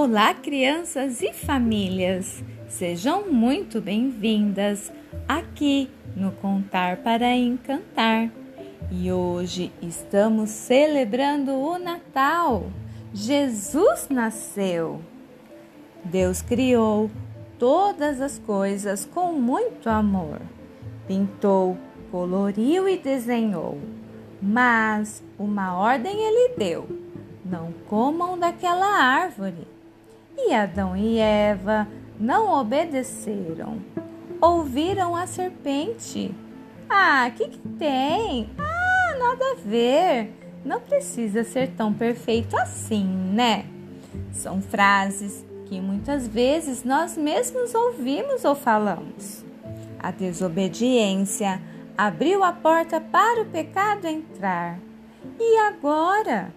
Olá, crianças e famílias! Sejam muito bem-vindas aqui no Contar para Encantar. E hoje estamos celebrando o Natal. Jesus nasceu. Deus criou todas as coisas com muito amor. Pintou, coloriu e desenhou. Mas uma ordem ele deu: não comam daquela árvore. E Adão e Eva não obedeceram. Ouviram a serpente. Ah, que que tem? Ah, nada a ver. Não precisa ser tão perfeito assim, né? São frases que muitas vezes nós mesmos ouvimos ou falamos. A desobediência abriu a porta para o pecado entrar. E agora?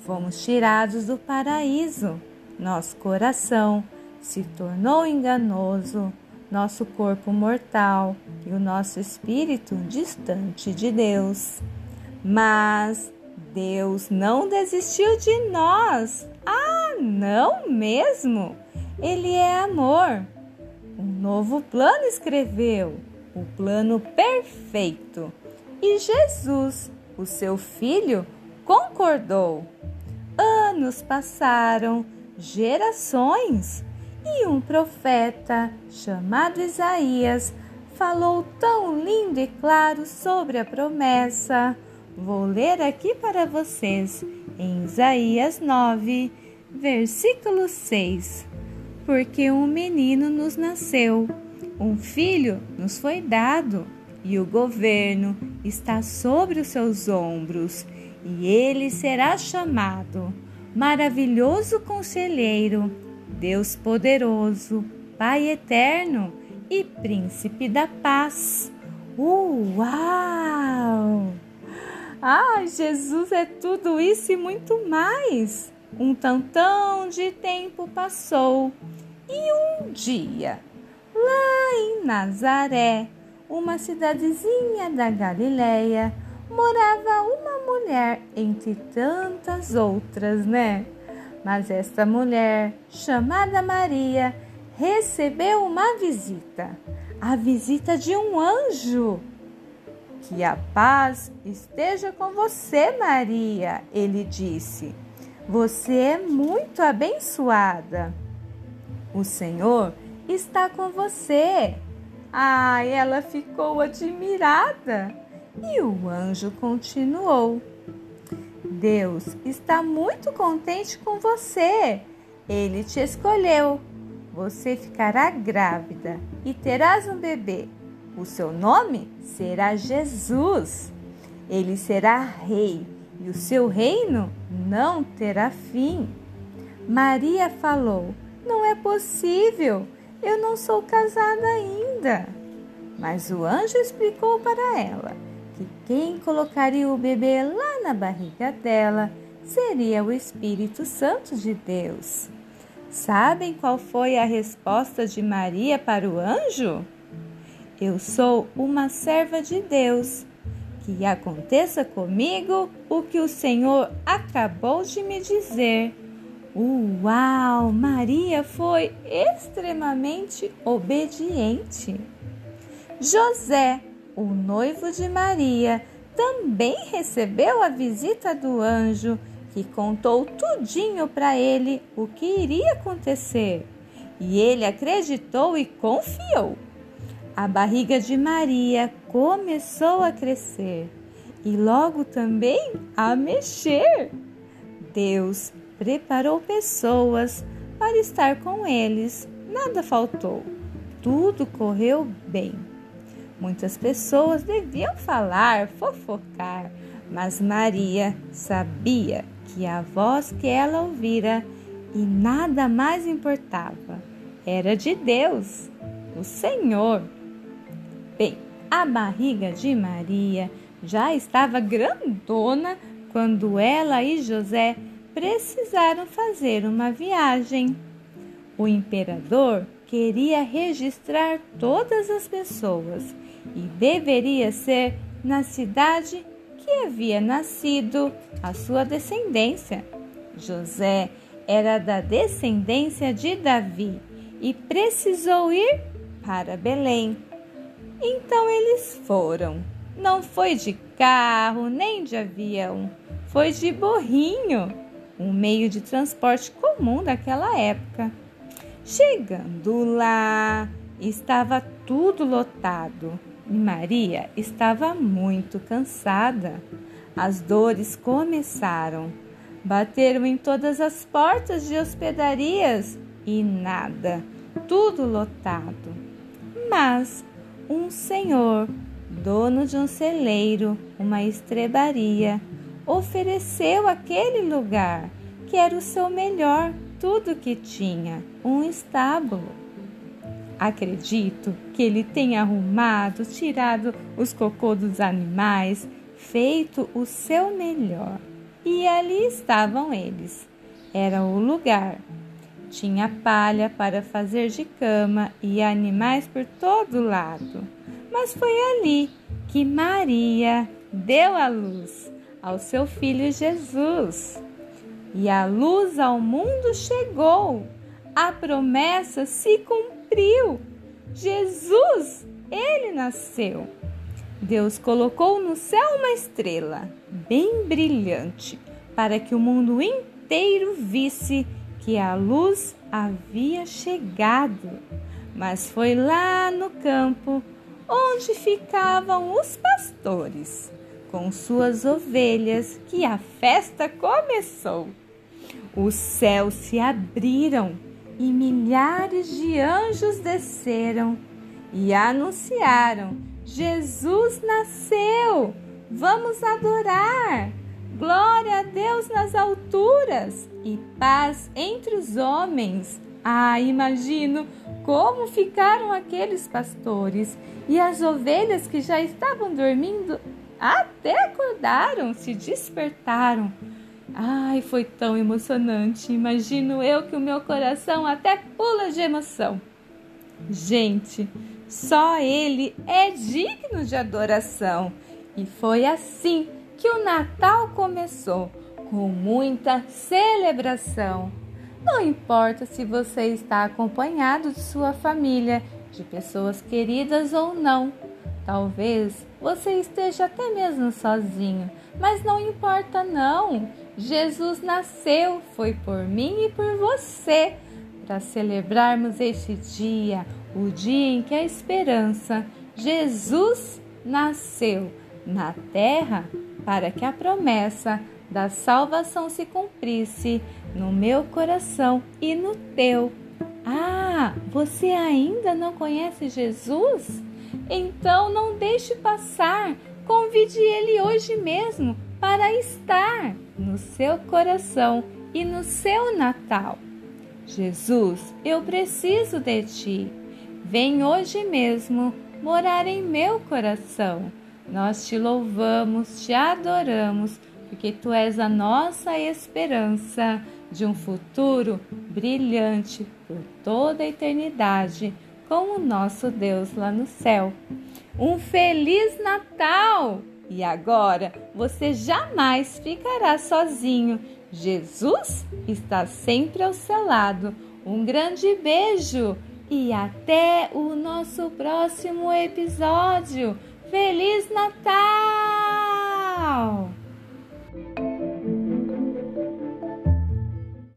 Fomos tirados do paraíso. Nosso coração se tornou enganoso, nosso corpo mortal e o nosso espírito distante de Deus. Mas Deus não desistiu de nós. Ah, não mesmo! Ele é amor. Um novo plano escreveu, o plano perfeito. E Jesus, o seu filho, concordou. Anos passaram, gerações, e um profeta chamado Isaías falou tão lindo e claro sobre a promessa. Vou ler aqui para vocês em Isaías 9, versículo 6. Porque um menino nos nasceu, um filho nos foi dado, e o governo está sobre os seus ombros e ele será chamado Maravilhoso Conselheiro, Deus Poderoso, Pai Eterno e Príncipe da Paz. Uau! Ah, Jesus é tudo isso e muito mais. Um tantão de tempo passou e um dia, lá em Nazaré, uma cidadezinha da Galileia, morava uma mulher entre tantas outras, né? Mas esta mulher, chamada Maria, recebeu uma visita, a visita de um anjo. Que a paz esteja com você, Maria, ele disse. Você é muito abençoada. O Senhor está com você. Ah, ela ficou admirada e o anjo continuou: Deus está muito contente com você. Ele te escolheu. Você ficará grávida e terás um bebê. O seu nome será Jesus. Ele será rei e o seu reino não terá fim. Maria falou: Não é possível, eu não sou casada ainda. Mas o anjo explicou para ela que quem colocaria o bebê lá na barriga dela seria o Espírito Santo de Deus. Sabem qual foi a resposta de Maria para o anjo? Eu sou uma serva de Deus. Que aconteça comigo o que o Senhor acabou de me dizer. Uau! Maria foi extremamente obediente. José o noivo de Maria, também recebeu a visita do anjo, que contou tudinho para ele o que iria acontecer. E ele acreditou e confiou. A barriga de Maria começou a crescer e logo também a mexer. Deus preparou pessoas para estar com eles. Nada faltou. Tudo correu bem. Muitas pessoas deviam falar, fofocar, mas Maria sabia que a voz que ela ouvira e nada mais importava era de Deus, o Senhor. Bem, a barriga de Maria já estava grandona quando ela e José precisaram fazer uma viagem. O imperador queria registrar todas as pessoas e deveria ser na cidade que havia nascido a sua descendência. José era da descendência de Davi e precisou ir para Belém. Então eles foram. Não foi de carro nem de avião, foi de burrinho, um meio de transporte comum daquela época. Chegando lá, estava tudo lotado Maria estava muito cansada. As dores começaram. Bateram em todas as portas de hospedarias e nada, tudo lotado. Mas um senhor, dono de um celeiro, uma estrebaria, ofereceu aquele lugar, que era o seu melhor, tudo que tinha, um estábulo. Acredito que ele tenha arrumado, tirado os cocô dos animais, feito o seu melhor. E ali estavam eles. Era o lugar. Tinha palha para fazer de cama e animais por todo lado. Mas foi ali que Maria deu a luz ao seu filho Jesus. E a luz ao mundo chegou. A promessa se cumpriu. Jesus, ele nasceu. Deus colocou no céu uma estrela bem brilhante para que o mundo inteiro visse que a luz havia chegado. Mas foi lá no campo onde ficavam os pastores com suas ovelhas que a festa começou. Os céus se abriram e milhares de anjos desceram e anunciaram Jesus nasceu! Vamos adorar! Glória a Deus nas alturas e paz entre os homens. Ah, imagino como ficaram aqueles pastores e as ovelhas que já estavam dormindo até acordaram, se despertaram. Ai, foi tão emocionante. Imagino eu que o meu coração até pula de emoção. Gente, só Ele é digno de adoração. E foi assim que o Natal começou, com muita celebração. Não importa se você está acompanhado de sua família, de pessoas queridas ou não. Talvez você esteja até mesmo sozinho, mas não importa não. Jesus nasceu, foi por mim e por você, para celebrarmos este dia, o dia em que a esperança, Jesus nasceu na terra para que a promessa da salvação se cumprisse no meu coração e no teu. Ah, você ainda não conhece Jesus? Então não deixe passar. Convide ele hoje mesmo para estar no seu coração e no seu Natal. Jesus, eu preciso de ti. Vem hoje mesmo morar em meu coração. Nós te louvamos, te adoramos, porque tu és a nossa esperança de um futuro brilhante por toda a eternidade com o nosso Deus lá no céu. Um feliz Natal! E agora você jamais ficará sozinho. Jesus está sempre ao seu lado. Um grande beijo e até o nosso próximo episódio. Feliz Natal!